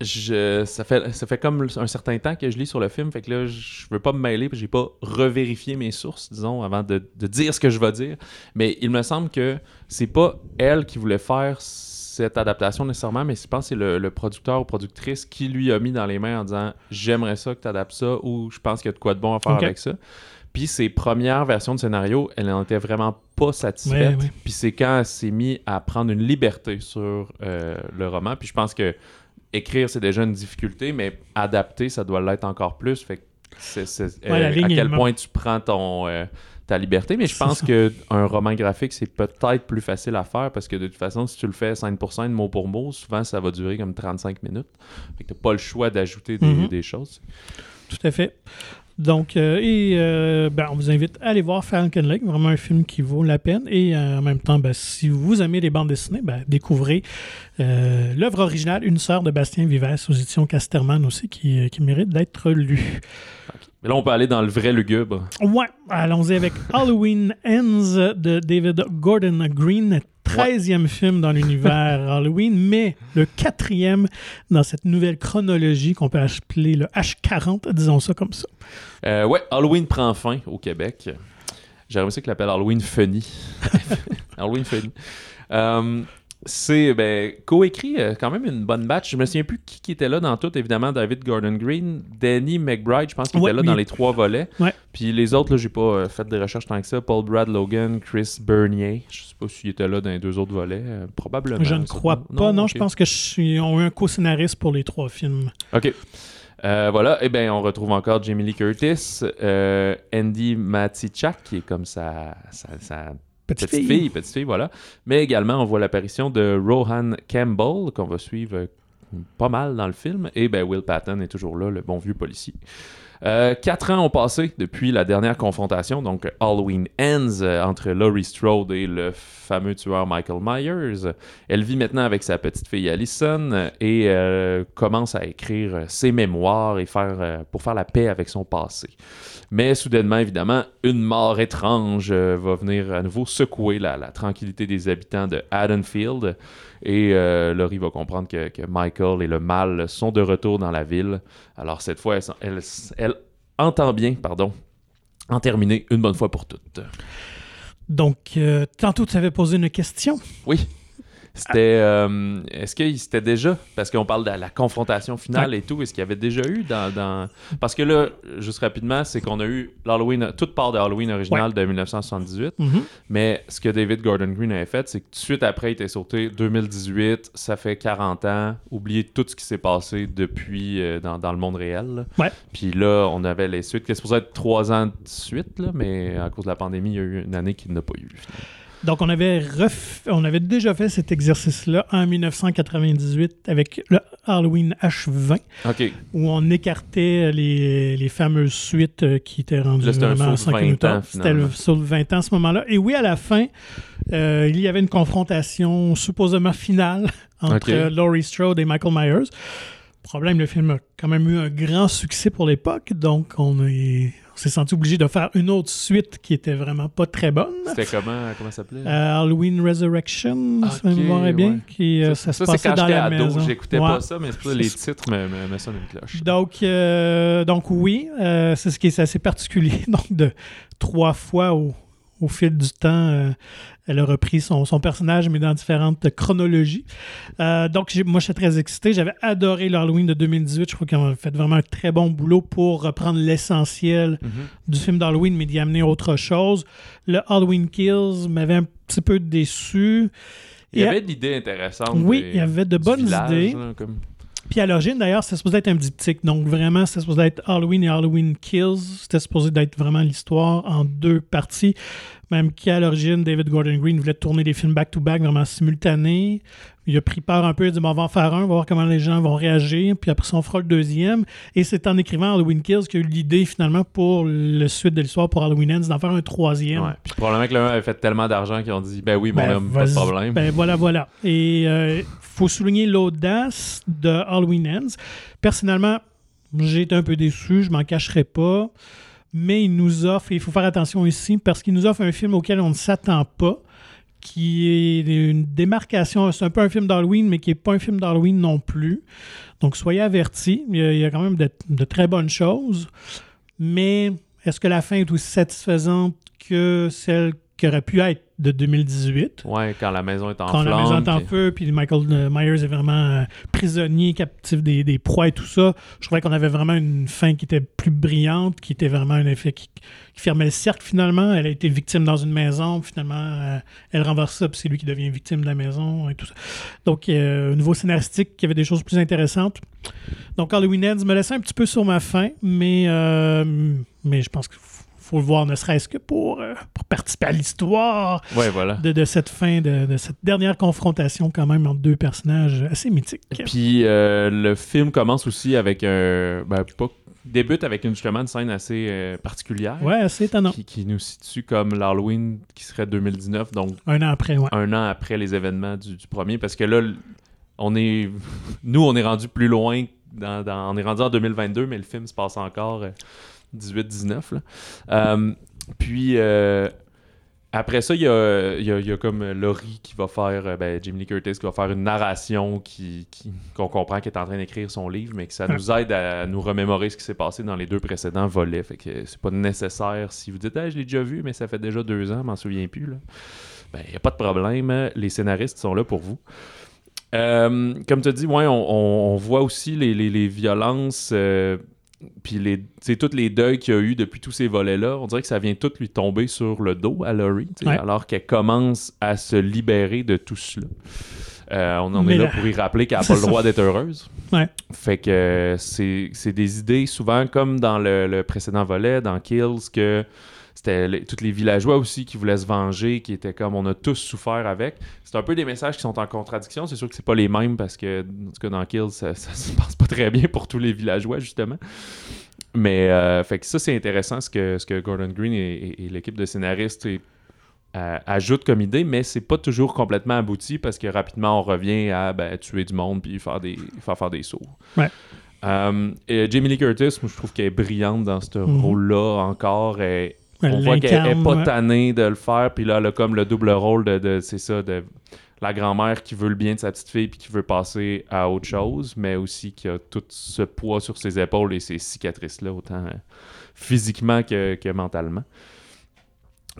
je, ça, fait, ça fait comme un certain temps que je lis sur le film, fait que là, je veux pas me mêler, que j'ai pas revérifié mes sources, disons, avant de, dire ce que je vais dire. Mais il me semble que c'est pas elle qui voulait faire cette adaptation nécessairement, mais je pense que c'est le, producteur ou productrice qui lui a mis dans les mains en disant j'aimerais ça que tu adaptes ça ou je pense qu'il y a de quoi de bon à faire avec ça. Puis ses premières versions de scénario, elle n'en était vraiment pas satisfaite. Puis c'est quand elle s'est mise à prendre une liberté sur euh, le roman. Puis je pense que écrire, c'est déjà une difficulté, mais adapter, ça doit l'être encore plus. Fait c'est, euh, à quel point tu prends ton, euh, ta liberté. Mais je pense qu'un roman graphique, c'est peut-être plus facile à faire parce que de toute façon, si tu le fais scène pour scène, mot pour mot, souvent ça va durer comme 35 minutes. Fait que tu n'as pas le choix d'ajouter des, mm-hmm. des choses. Tout à fait. Donc, euh, et euh, ben, on vous invite à aller voir Falcon Lake, vraiment un film qui vaut la peine. Et euh, en même temps, ben, si vous aimez les bandes dessinées, ben, découvrez l'œuvre originale Une sœur de Bastien Vives aux éditions Casterman aussi, qui, mérite d'être lue. Mais là, on peut aller dans le vrai lugubre. Ouais, allons-y avec Halloween Ends de David Gordon Green, 13e film dans l'univers Halloween, mais le quatrième dans cette nouvelle chronologie qu'on peut appeler le H40, disons ça comme ça. Euh, ouais, Halloween prend fin au Québec. J'aimerais ça qu'il l'appelle Halloween Funny. Halloween Funny. Euh, c'est ben, coécrit euh, quand même une bonne batch. Je me souviens plus qui, était là dans tout. Évidemment, David Gordon Green, Danny McBride, je pense qu'il était là dans les trois volets. Puis les autres, là, j'ai pas euh, fait des recherches tant que ça. Paul Brad Logan, Chris Bernier. Je sais pas s'il était là dans les deux autres volets. Euh, probablement. Je ne crois pas. Non, je pense que je suis... on a un co-scénariste pour les trois films. OK. voilà, et eh bien on retrouve encore Jamie Lee Curtis, Andy Matichak, qui est comme sa, sa Petite, fille. Petite fille, voilà. Mais également, on voit l'apparition de Rohan Campbell, qu'on va suivre euh, pas mal dans le film. Et ben, Will Patton est toujours là, le bon vieux policier. Euh, quatre ans ont passé depuis la dernière confrontation, donc Halloween Ends, euh, entre Laurie Strode et le fameux tueur Michael Myers. Elle vit maintenant avec sa petite fille Allison et commence à écrire ses mémoires et faire, pour faire la paix avec son passé. Mais soudainement, évidemment, une mort étrange euh, va venir à nouveau secouer la, tranquillité des habitants de Haddonfield. Et euh, Laurie va comprendre que, Michael et le mal sont de retour dans la ville. Alors cette fois, elle, entend bien, pardon, en terminer une bonne fois pour toutes. Donc, euh, tantôt, tu avais posé une question. Oui. C'était. Euh, est-ce que c'était déjà. Parce qu'on parle de la confrontation finale et tout. Est-ce qu'il y avait déjà eu dans. Parce que là, juste rapidement, c'est qu'on a eu l'Halloween. Toute part de Halloween original de 1978. Mm-hmm. Mais ce que David Gordon Green avait fait, c'est que tout de suite après, il était sauté 2018. Ça fait 40 ans. Oubliez tout ce qui s'est passé depuis euh, dans, dans, le monde réel. Puis là, on avait les suites qui supposé être trois ans de suite, là, mais à cause de la pandémie, il y a eu une année qui n'a pas eu. Donc, on avait, on avait déjà fait cet exercice-là en 1998 avec le Halloween H20, où on écartait les, fameuses suites euh, qui étaient rendues vraiment à 5 minutes. C'était le saut de 20 ans à ce moment-là. Et oui, à la fin, euh, il y avait une confrontation supposément finale entre Laurie Strode et Michael Myers. Problème, le film a quand même eu un grand succès pour l'époque, donc on est, on s'est senti obligé de faire une autre suite qui était vraiment pas très bonne. C'était comment Comment ça s'appelait? Euh, Halloween Resurrection, ça me bien. Qui, euh, ça, se passait dans la ado. J'écoutais pas ça, mais les titres me, me, sonnent une cloche. Donc, euh, donc oui, c'est ce qui est assez particulier. Donc, de trois fois au, au fil du temps, euh, elle a repris son, personnage, mais dans différentes chronologies. Euh, donc, moi, je suis très excité. J'avais adoré l'Halloween de 2018. Je crois qu'ils ont fait vraiment un très bon boulot pour reprendre l'essentiel mhm. du film d'Halloween, mais d'y amener autre chose. Le Halloween Kills m'avait un petit peu déçu. Il y avait de l'idée intéressante. Oui, il y avait de bonnes idées. Puis à l'origine, d'ailleurs, c'était supposé être un diptyque. Donc vraiment, c'était supposé être Halloween et Halloween Kills. C'était supposé d'être vraiment l'histoire en deux parties. Même qu'à l'origine, David Gordon Green voulait tourner des films back-to-back vraiment simultanés. Il a pris peur un peu, il a dit bon, on va en faire un, on va voir comment les gens vont réagir, puis après on fera le deuxième. Et c'est en écrivant Halloween Kills qu'il a eu l'idée finalement pour le suite de l'histoire pour Halloween Ends d'en faire un troisième. Ouais. Puis probablement que l'un avait fait tellement d'argent qu'ils ont dit ben oui, mon ben, homme, pas de problème. Ben voilà, voilà. Et euh, faut souligner l'audace de Halloween Ends. Personnellement, j'ai été un peu déçu, je m'en cacherai pas mais il nous offre, et il faut faire attention ici, parce qu'il nous offre un film auquel on ne s'attend pas, qui est une démarcation. C'est un peu un film d'Halloween, mais qui n'est pas un film d'Halloween non plus. Donc, soyez avertis. Il y a, quand même de, très bonnes choses. Mais est-ce que la fin est aussi satisfaisante que celle qui aurait pu être de 2018. Ouais, quand la maison est en Quand la maison est en feu, puis Michael euh, Myers est vraiment euh, prisonnier, captif des, des, proies et tout ça. Je trouvais qu'on avait vraiment une fin qui était plus brillante, qui était vraiment un effet qui, fermait le cercle finalement. Elle a été victime dans une maison, finalement, euh, elle renverse ça, puis c'est lui qui devient victime de la maison et tout ça. Donc, au niveau scénaristique, il y avait des choses plus intéressantes. Donc, Halloween Ends me laissait un petit peu sur ma fin, mais, mais je pense que faut le voir ne serait-ce que pour, euh, pour participer à l'histoire de, cette fin, de, cette dernière confrontation quand même entre deux personnages assez mythiques. Puis euh, le film commence aussi avec un... Ben, pas, débute avec une, justement une scène assez euh, particulière. Ouais, assez étonnant. Qui, nous situe comme l'Halloween qui serait 2019, donc... Un an après, ouais. Un an après les événements du, premier, parce que là, on est... Nous, on est rendu plus loin, dans, on est rendu en 2022, mais le film se passe encore... 18-19. Euh, puis euh, après ça, il y a, comme Laurie qui va faire, euh, ben, Jimmy Lee Curtis qui va faire une narration qui, qu'on comprend qu'elle est en train d'écrire son livre, mais que ça nous aide à nous remémorer ce qui s'est passé dans les deux précédents volets. Fait que c'est pas nécessaire si vous dites je l'ai déjà vu, mais ça fait déjà deux ans, je m'en souviens plus. Ben, il n'y a pas de problème. Les scénaristes sont là pour vous. comme tu dit, ouais, on, voit aussi les, les violences puis les, tous les deuils qu'il y a eu depuis tous ces volets-là, on dirait que ça vient tout lui tomber sur le dos à Laurie, alors qu'elle commence à se libérer de tout cela. Euh, on en est là pour y rappeler qu'elle n'a pas le droit d'être heureuse. Fait que c'est des idées, souvent comme dans le précédent volet, dans Kills, que c'était tous les villageois aussi qui voulaient se venger, qui étaient comme on a tous souffert avec. C'est un peu des messages qui sont en contradiction. C'est sûr que c'est pas les mêmes parce que, en tout cas, dans Kills, ça, ça se passe pas très bien pour tous les villageois, justement. Mais euh, fait que ça, c'est intéressant ce que, ce que Gordon Green et, l'équipe de scénaristes euh, ajoutent comme idée, mais c'est pas toujours complètement abouti parce que rapidement on revient à ben, tuer du monde puis faire des, faire, faire des sauts. Euh, et Jamie Lee Curtis, moi, je trouve qu'elle est brillante dans ce mhm. rôle-là encore. Et on voit qu'elle n'est pas tannée de le faire, puis là, elle a comme le double rôle de, c'est ça, de la grand-mère qui veut le bien de sa petite fille puis qui veut passer à autre chose, mais aussi qui a tout ce poids sur ses épaules et ces cicatrices-là, autant euh, physiquement que, que, mentalement.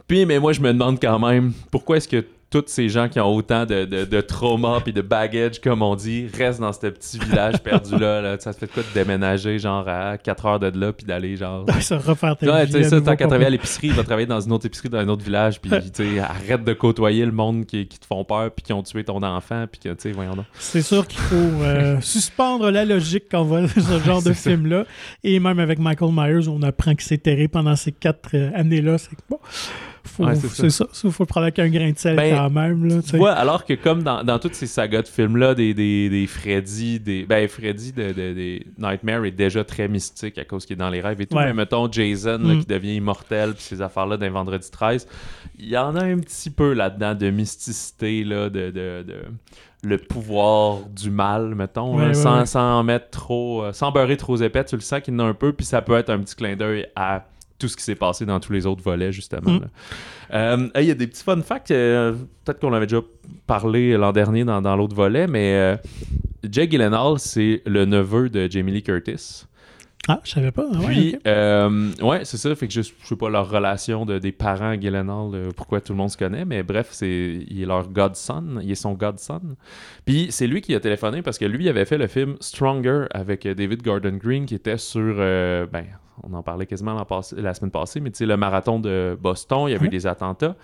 Puis, mais moi, je me demande quand même, pourquoi est-ce que tous ces gens qui ont autant de, de, de trauma puis de baggage, comme on dit, restent dans ce petit village perdu-là. Là. Ça te fait quoi de déménager, genre, à 4 heures de là, puis d'aller, genre. ça refaire tes ouais, sais, ça, tant qu'à travailler à l'épicerie, il va travailler dans une autre épicerie dans un autre village, puis, arrête de côtoyer le monde qui, qui, te font peur, puis qui ont tué ton enfant, puis que, tu sais, voyons donc. C'est sûr qu'il faut euh, suspendre la logique quand on voit ce genre de film-là. Et même avec Michael Myers, on apprend qu'il s'est terré pendant ces quatre euh, années-là. C'est bon c'est ça. Il faut le prendre avec un grain de sel ben, quand même. Là, tu vois, alors que comme dans, dans toutes ces sagas de films-là, des, des, des, Freddy, des, ben Freddy de, des Nightmare est déjà très mystique à cause qu'il est dans les rêves et tout. Mais mettons Jason mm. qui devient immortel, puis ces affaires-là d'un vendredi 13, il y en a un petit peu là-dedans de mysticité, là, de, de, de le pouvoir du mal, mettons, sans, sans mettre trop, euh, sans beurrer trop épais, tu le sens qu'il y en a un peu, puis ça peut être un petit clin d'œil à tout ce qui s'est passé dans tous les autres volets, justement. Mm. Euh, il y a des petits fun facts, euh, peut-être qu'on avait déjà parlé l'an dernier dans, l'autre volet, mais euh, Jake Gyllenhaal, c'est le neveu de Jamie Lee Curtis. Ah, je savais pas. Ah Puis, ouais, c'est ça. Fait que je, je sais pas leur relation de, des parents à Gyllenhaal, pourquoi tout le monde se connaît, mais bref, c'est il est leur godson, il est son godson. Puis c'est lui qui a téléphoné parce que lui avait fait le film Stronger avec David Gordon Green qui était sur, ben, on en parlait quasiment la, semaine passée, mais tu sais, le marathon de Boston, il y avait eu des attentats.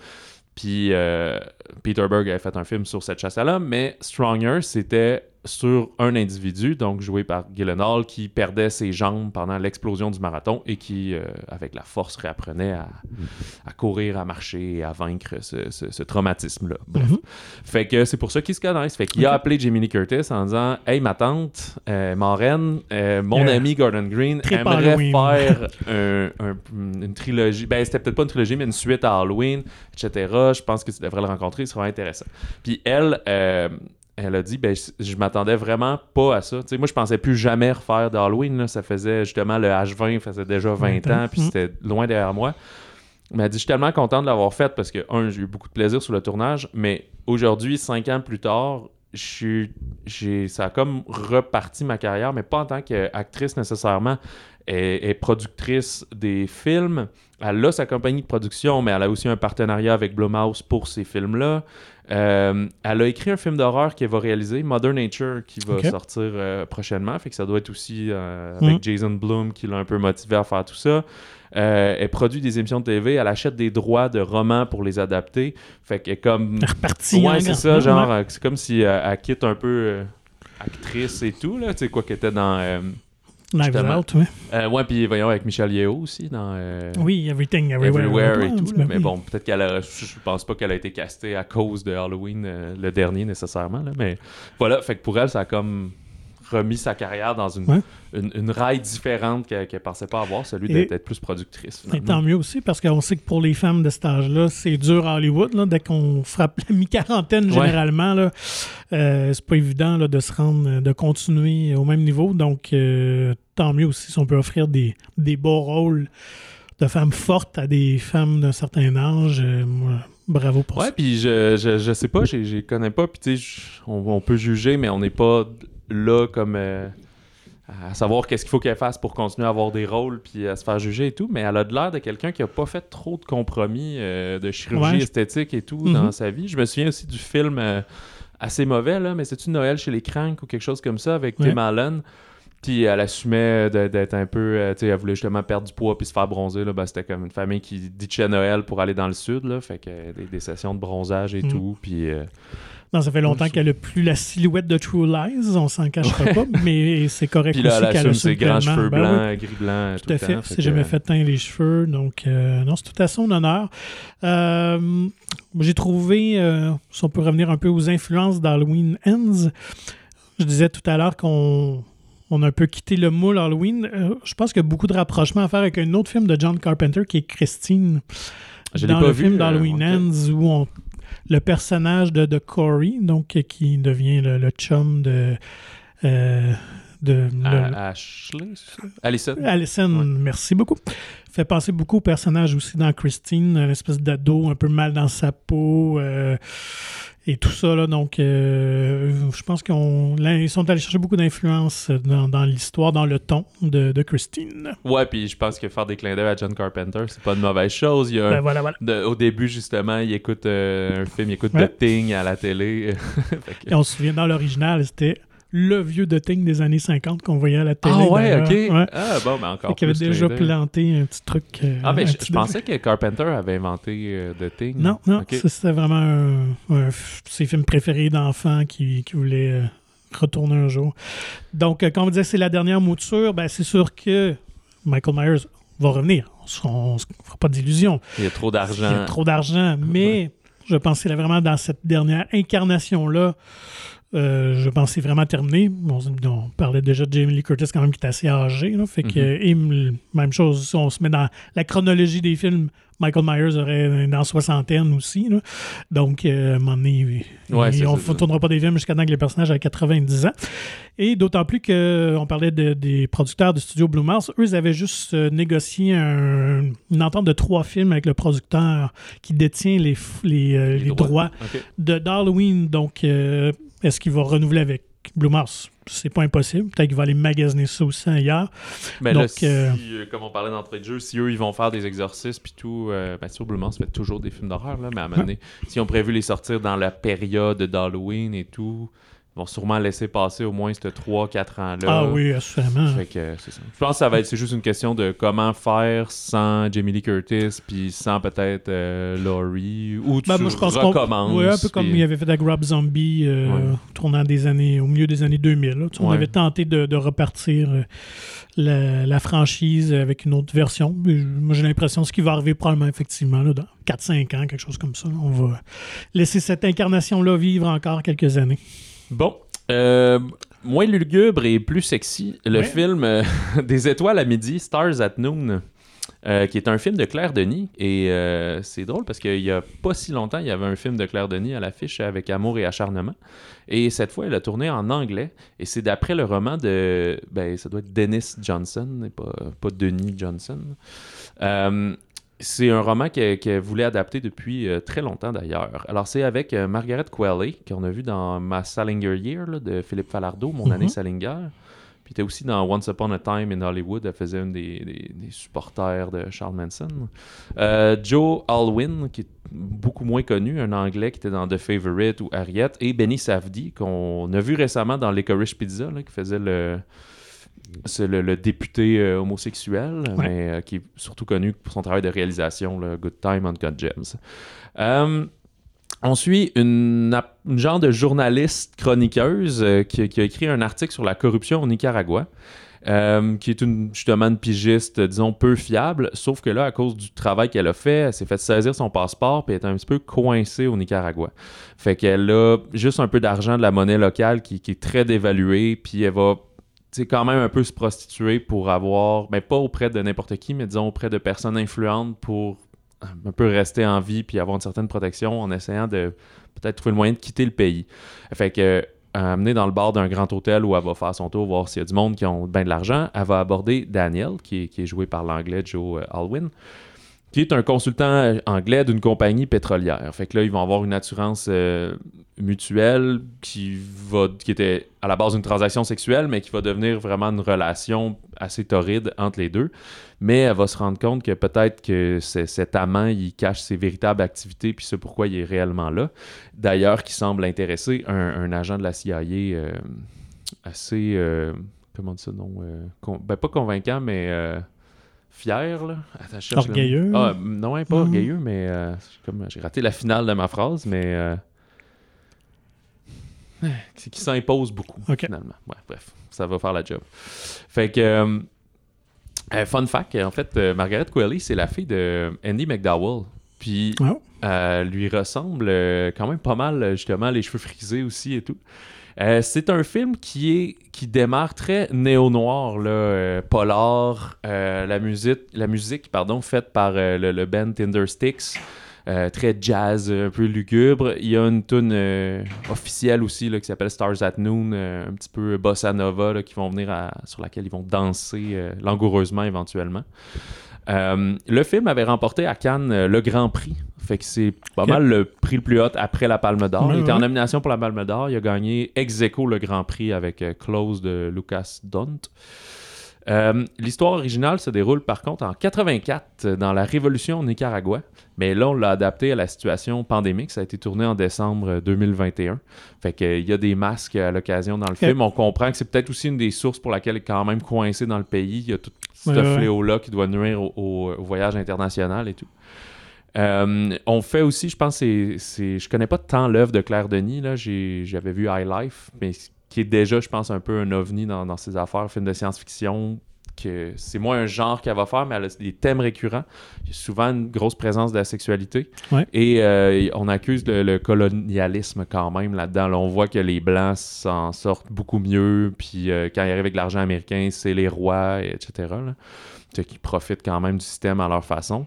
Puis euh, Peter Berg avait fait un film sur cette chasse à l'homme, mais Stronger, c'était sur un individu, donc joué par Gyllenhaal, qui perdait ses jambes pendant l'explosion du marathon et qui, euh, avec la force, réapprenait à, courir, à marcher et à vaincre ce, traumatisme-là. Bref. Mhm. Fait que c'est pour ça qu'ils se connaissent. Fait qu'il a appelé Jamie Lee Curtis en disant Hey, ma tante, euh, ma reine, euh, mon ami Gordon Green aimerait faire une trilogie. Ben, c'était peut-être pas une trilogie, mais une suite à Halloween, etc. Je pense que tu devrais le rencontrer, ce serait intéressant. Puis elle, elle a dit ben je, m'attendais vraiment pas à ça. moi je pensais plus jamais refaire d'Halloween. Ça faisait justement le H20, faisait déjà 20 ans, puis mm. c'était loin derrière moi. Mais elle dit je suis tellement content de l'avoir fait parce que un, j'ai eu beaucoup de plaisir sur le tournage, mais aujourd'hui, cinq ans plus tard, j'ai, ça a comme reparti ma carrière, mais pas en tant qu'actrice nécessairement. Elle est productrice des films. Elle a sa compagnie de production, mais elle a aussi un partenariat avec Blumhouse pour ces films-là. Euh, elle a écrit un film d'horreur qu'elle va réaliser, Mother Nature, qui va sortir euh, prochainement. Fait que ça doit être aussi euh, avec mm. Jason Blum qui l'a un peu motivé à faire tout ça. elle produit des émissions de TV, elle achète des droits de romans pour les adapter. Fait qu'elle est comme. Repartie. Ouais, c'est ça, genre, c'est comme si elle quitte un peu actrice et tout, là. Tu sais, quoi qu'elle était dans Knives Out, oui. Euh, ouais, puis voyons avec Michel Yeo aussi dans. Euh, oui, Everything, Everywhere. et tout. mais, bon, peut-être qu'elle a. Je pense pas qu'elle a été castée à cause de Halloween, euh, le dernier nécessairement. Là, mais voilà, fait que pour elle, ça a comme remis sa carrière dans une, une, raille différente qu'elle ne pensait pas avoir, celui d'être plus productrice. Et tant mieux aussi, parce qu'on sait que pour les femmes de cet âge-là, c'est dur à Hollywood. Là, dès qu'on frappe la mi-quarantaine, généralement, là, euh, c'est pas évident là, de se rendre, de continuer au même niveau. Donc, euh, tant mieux aussi si on peut offrir des, des beaux rôles de femmes fortes à des femmes d'un certain âge. Euh, bravo pour ça. Ouais, puis je, je, je, sais pas, je connais pas, puis tu sais, on, on, peut juger, mais on n'est pas là comme euh, à savoir qu'est-ce qu'il faut qu'elle fasse pour continuer à avoir des rôles puis à se faire juger et tout, mais elle a de l'air de quelqu'un qui a pas fait trop de compromis euh, de chirurgie esthétique et tout dans mhm. sa vie. Je me souviens aussi du film euh, assez mauvais, là, mais c'est-tu Noël chez les Cranks ou quelque chose comme ça avec Tim Allen? Puis elle assumait d'être un peu. tu sais, elle voulait justement perdre du poids puis se faire bronzer. Là. Ben, c'était comme une famille qui ditchait Noël pour aller dans le sud. Là. Fait que des, des sessions de bronzage et mhm. tout. Puis non, ça fait longtemps qu'elle n'a plus la silhouette de True Lies, on s'en cachera pas, mais c'est correct Puis là, aussi qu'elle a ses grands cheveux ben blancs, gris blanc. Tout, à fait. C'est jamais fait teindre les cheveux, donc euh, non, c'est tout à son honneur. Euh, j'ai trouvé, euh, si on peut revenir un peu aux influences d'Halloween Ends, je disais tout à l'heure qu'on on a un peu quitté le moule Halloween. je pense qu'il y a beaucoup de rapprochements à faire avec un autre film de John Carpenter qui est Christine. Je dans pas le vu, film d'Halloween Ends où on le personnage de, de Corey, donc qui devient le, chum de. Euh, de Ashley, Allison. Allison, merci beaucoup. Fait penser beaucoup au personnage aussi dans Christine, une espèce d'ado un peu mal dans sa peau. Euh, et tout ça. Là, donc, euh, je pense qu'ils sont allés chercher beaucoup d'influence dans, l'histoire, dans le ton de, Christine. Ouais, puis je pense que faire des clins d'œil à John Carpenter, c'est pas une mauvaise chose. Il y a ben, au début, justement, il écoute euh, un film, il écoute The Thing à la télé. Et on se souvient, dans l'original, c'était le vieux de Ting des années 50 qu'on voyait à la télé. Ah ouais, ok. Ah bon, mais encore. Qui avait déjà planté un petit truc. Euh, ah, mais je, pensais que Carpenter avait inventé euh, The Thing. Non, non, c'était vraiment un, ses films préférés d'enfants qui, qui voulait euh, retourner un jour. Donc, quand on disait que c'est la dernière mouture, ben, c'est sûr que Michael Myers va revenir. On ne fera pas d'illusions. Il y a trop d'argent. Il y a trop d'argent, mais je pense qu'il est vraiment dans cette dernière incarnation-là euh, je pensais vraiment terminé. On, parlait déjà de Jamie Lee Curtis, quand même, qui est assez âgé. fait que, mhm. même chose, si on se met dans la chronologie des films, Michael Myers aurait dans soixantaine aussi. Donc, euh, à un moment donné, on ne tournera pas des films jusqu'à temps que les personnages aient 90 ans. Et d'autant plus qu'on parlait des producteurs du studio Blue Mouse. Eux, ils avaient juste euh, négocié une entente de trois films avec le producteur qui détient les, les, droits, de d'Halloween. Donc, est-ce qu'il va renouveler avec Blue Mars? C'est pas impossible. Peut-être qu'il va aller magasiner ça aussi ailleurs. Mais Donc, là, euh, euh, comme on parlait d'entrée de jeu, si eux, ils vont faire des exorcismes puis tout, euh, bien sûr, Blue Mars fait toujours des films d'horreur, là, mais à un moment donné, si on prévu les sortir dans la période d'Halloween et tout, vont sûrement laisser passer au moins ces 3-4 ans-là. Ah oui, assurément. Fait que c'est ça. Je pense que ça va être c'est juste une question de comment faire sans Jamie Lee Curtis puis sans peut-être euh, Laurie ou tu ben, moi, je pense recommences. Oui, un peu comme il avait fait avec Rob Zombie euh, tournant des années au milieu des années 2000. On avait tenté de, repartir euh, la, franchise avec une autre version. Moi, j'ai l'impression que ce qui va arriver probablement effectivement là, dans 4-5 ans, quelque chose comme ça. On va laisser cette incarnation-là vivre encore quelques années. Bon. Euh, moins lugubre et plus sexy, le film euh, Des étoiles à midi, Stars at Noon. Euh, qui est un film de Claire Denis. Et c'est drôle parce qu'il n'y a pas si longtemps, il y avait un film de Claire Denis à l'affiche avec Amour et acharnement. Et cette fois, elle a tourné en anglais. Et c'est d'après le roman de. Ben, ça doit être Dennis Johnson, et pas, pas Denis Johnson. C'est un roman qu'elle voulait adapter depuis euh, très longtemps d'ailleurs. Alors c'est avec euh, Margaret Qualley, qu'on a vu dans Ma Salinger Year de Philippe Falardeau, Mon année mhm. Salinger. Puis était aussi dans Once Upon a Time in Hollywood, elle faisait une des, supporters de Charles Manson. Euh, Joe Alwyn, qui est beaucoup moins connu, un anglais qui était dans The Favorite ou Harriet, et Benny Safdie, qu'on a vu récemment dans Licorice Pizza, qui faisait le c'est le, député euh, homosexuel, mais euh, qui est surtout connu pour son travail de réalisation, le Good Time on God Gems. Euh, on suit une, genre de journaliste chroniqueuse qui, a écrit un article sur la corruption au Nicaragua. qui est une, justement une pigiste, disons, peu fiable, sauf que là, à cause du travail qu'elle a fait, elle s'est fait saisir son passeport puis elle est un petit peu coincée au Nicaragua. Fait qu'elle a juste un peu d'argent de la monnaie locale qui, qui est très dévaluée, puis elle va c'est quand même un peu se prostituer pour avoir, mais ben, pas auprès de n'importe qui, mais disons auprès de personnes influentes pour un peu rester en vie puis avoir une certaine protection en essayant de peut-être trouver le moyen de quitter le pays. Fait que euh, amener dans le bar d'un grand hôtel où elle va faire son tour, voir s'il y a du monde qui ont bien de l'argent, elle va aborder Daniel, qui est, joué par l'anglais Joe euh, Alwyn, qui est un consultant anglais d'une compagnie pétrolière. Fait que là, ils vont avoir une assurance euh, mutuelle qui va qui était à la base d'une transaction sexuelle, mais qui va devenir vraiment une relation assez torride entre les deux. Mais elle va se rendre compte que peut-être que cet amant, il cache ses véritables activités, puis c'est pourquoi il est réellement là. D'ailleurs, qui semble intéresser un, agent de la CIA euh, assez... Euh, comment dire ça, non? ben, pas convaincant, mais fier, là. orgueilleux? Ah, non, pas orgueilleux, mais euh, comme j'ai raté la finale de ma phrase, mais euh, c'est qui s'impose beaucoup, finalement. Ouais, bref, ça va faire la job. Fait que, euh, fun fact, en fait, Margaret Qualley, c'est la fille de Andy McDowell. Puis, oh. lui ressemble quand même pas mal, justement, les cheveux frisés aussi et tout. Euh, c'est un film qui est qui démarre très néo-noir, là, euh, polar, euh, la musique, la musique pardon, faite par le, band Tindersticks. très jazz, un peu lugubre. Il y a une tune officielle aussi là, qui s'appelle Stars at Noon, un petit peu bossa nova, qui vont venir sur laquelle ils vont danser langoureusement éventuellement. Le film avait remporté à Cannes le Grand Prix fait que c'est pas mal le prix le plus haut après la Palme d'Or. il était en nomination pour la Palme d'Or. Il a gagné ex aequo le Grand Prix avec euh, Close de Lucas Dont. Euh, l'histoire originale se déroule par contre en 84 dans la révolution au Nicaragua, mais là on l'a adapté à la situation pandémique. Ça a été tourné en décembre 2021. Fait qu'il y a des masques à l'occasion dans le film. On comprend que c'est peut-être aussi une des sources pour laquelle il est quand même coincé dans le pays. Il y a tout ce fléau-là qui doit nuire au, voyage international et tout. Euh, on fait aussi, je pense, c'est, je connais pas tant l'œuvre de Claire Denis. Là. j'avais vu High Life, mais qui est déjà, je pense, un peu un ovni dans, ses affaires, film de science-fiction. Que c'est moins un genre qu'elle va faire, mais elle a des thèmes récurrents. Il y a souvent une grosse présence de la sexualité. Et euh, on accuse le, colonialisme quand même là-dedans. on voit que les Blancs s'en sortent beaucoup mieux. Puis euh, quand ils arrivent avec l'argent américain, c'est les rois, etc. Là. Qui profitent quand même du système à leur façon.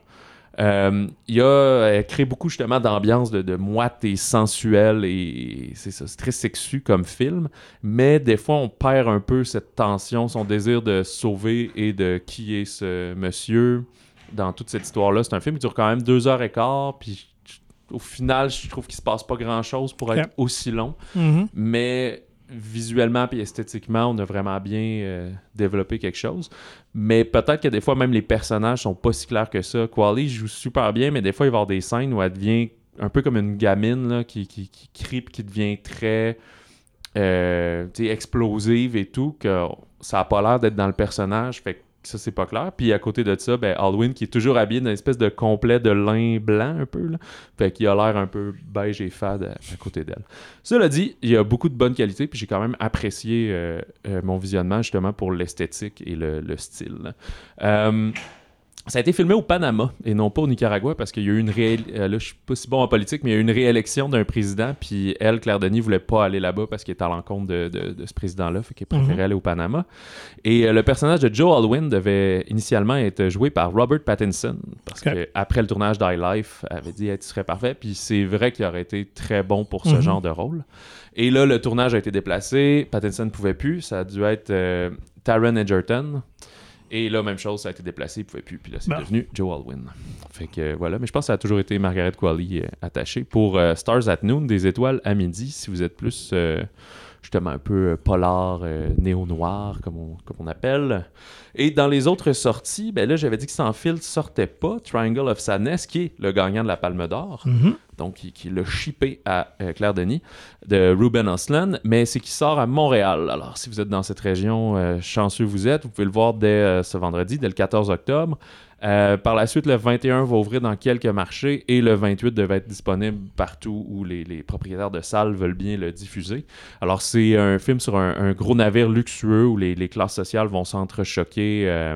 Euh, il a créé beaucoup justement d'ambiance de, de moite et sensuelle et c'est ça, c'est très sexu comme film, mais des fois on perd un peu cette tension, son désir de sauver et de qui est ce monsieur dans toute cette histoire-là. C'est un film qui dure quand même deux heures et quart, puis au final, je trouve qu'il se passe pas grand-chose pour être aussi long, mm-hmm. mais visuellement et esthétiquement, on a vraiment bien euh, développé quelque chose. Mais peut-être que des fois, même les personnages sont pas si clairs que ça. Quali joue super bien, mais des fois, il va y avoir des scènes où elle devient un peu comme une gamine qui, qui, qui qui devient très euh, explosive et tout, que ça a pas l'air d'être dans le personnage. Fait ça, c'est pas clair. Puis à côté de ça, ben, Halloween qui est toujours habillé dans une espèce de complet de lin blanc un peu. Là. Fait qu'il a l'air un peu beige et fade à, côté d'elle. Cela dit, il y a beaucoup de bonnes qualités. Puis j'ai quand même apprécié euh, euh, mon visionnement justement pour l'esthétique et le, style. Euh, ça a été filmé au Panama et non pas au Nicaragua parce qu'il y a eu une réélection. Euh, là, je suis pas si bon en politique, mais il y a eu une réélection d'un président. Puis elle, Claire Denis, voulait pas aller là-bas parce qu'elle était à l'encontre de, ce président-là. Fait qu'elle préférait mhm. aller au Panama. Et euh, le personnage de Joe Alwyn devait initialement être joué par Robert Pattinson. Parce qu'après le tournage d'High Life, elle avait dit qu'il serait parfait. Puis c'est vrai qu'il aurait été très bon pour ce mhm. genre de rôle. Et là, le tournage a été déplacé. Pattinson ne pouvait plus. Ça a dû être euh, Taron Egerton. Et là, même chose, ça a été déplacé, il pouvait plus. Puis là, c'est devenu Joe Alwyn. Fait que voilà, mais je pense que ça a toujours été Margaret Qualley euh, attachée. Pour euh, Stars at Noon, des étoiles à midi, si vous êtes plus euh, justement un peu polar, néo-noir, comme on, comme on appelle. Et dans les autres sorties, ben là, j'avais dit que Sans Fil sortait pas. Triangle of Sadness, qui est le gagnant de la Palme d'Or. Mm-hmm. Donc, qui, l'a shippé à euh, Claire Denis de Ruben Osland, mais c'est qui sort à Montréal. Alors, si vous êtes dans cette région, euh, chanceux vous êtes, vous pouvez le voir dès euh, ce vendredi, dès le 14 octobre. Par la suite, le 21 va ouvrir dans quelques marchés et le 28 devait être disponible partout où les, propriétaires de salles veulent bien le diffuser. Alors, c'est un film sur un, gros navire luxueux où les, les classes sociales vont s'entrechoquer euh,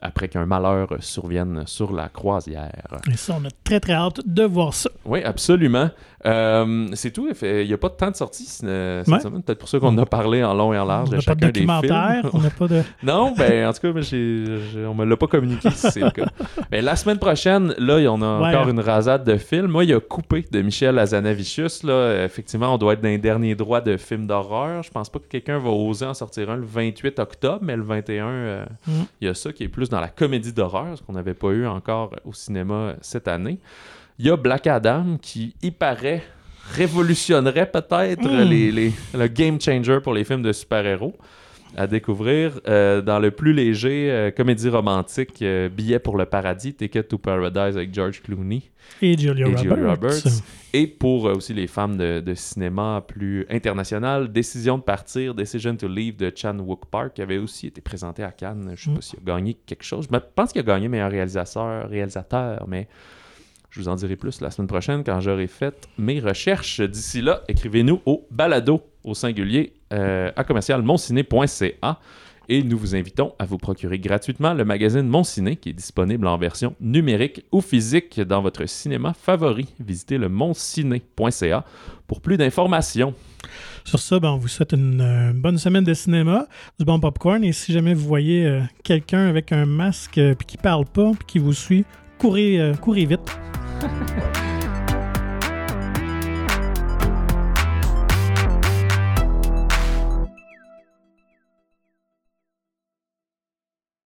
après qu'un malheur survienne sur la croisière. Et ça, on a très très hâte de voir ça. Oui, absolument. Euh, c'est tout. Il n'y a pas de temps de sortie cette semaine. Peut-être pour ça qu'on a parlé en long et en large on de chacun des films. on n'a pas de... non, ben, en tout cas, on ne me l'a pas communiqué si c'est le cas. Mais la semaine prochaine, là, on a encore une rasade de films. Moi, il y a Coupé de Michel Azanavicius. Là. Effectivement, on doit être dans les derniers droits de films d'horreur. Je pense pas que quelqu'un va oser en sortir un le 28 octobre, mais le 21, euh, mm. il y a ça qui est plus dans la comédie d'horreur, ce qu'on n'avait pas eu encore au cinéma cette année. Il y a Black Adam qui, y paraît, révolutionnerait peut-être hmm. les, le game changer pour les films de super-héros à découvrir euh, dans le plus léger euh, comédie romantique euh, Billet pour le paradis, Ticket to Paradise avec George Clooney et Julia, Roberts. Et pour aussi les femmes de, cinéma plus international, Décision de partir, Decision to Leave de Chan Wook Park, qui avait aussi été présenté à Cannes. Je ne sais pas s'il a gagné quelque chose. Je pense qu'il a gagné meilleur réalisateur, réalisateur mais je vous en dirai plus la semaine prochaine quand j'aurai fait mes recherches. D'ici là, écrivez-nous au balado au singulier euh, à commercial et nous vous invitons à vous procurer gratuitement le magazine Mon Ciné qui est disponible en version numérique ou physique dans votre cinéma favori. Visitez le monciné.ca pour plus d'informations. Sur ça, ben, on vous souhaite une euh, bonne semaine de cinéma, du bon popcorn et si jamais vous voyez euh, quelqu'un avec un masque puis qui parle pas puis qui vous suit, courez, courez vite. Yeah.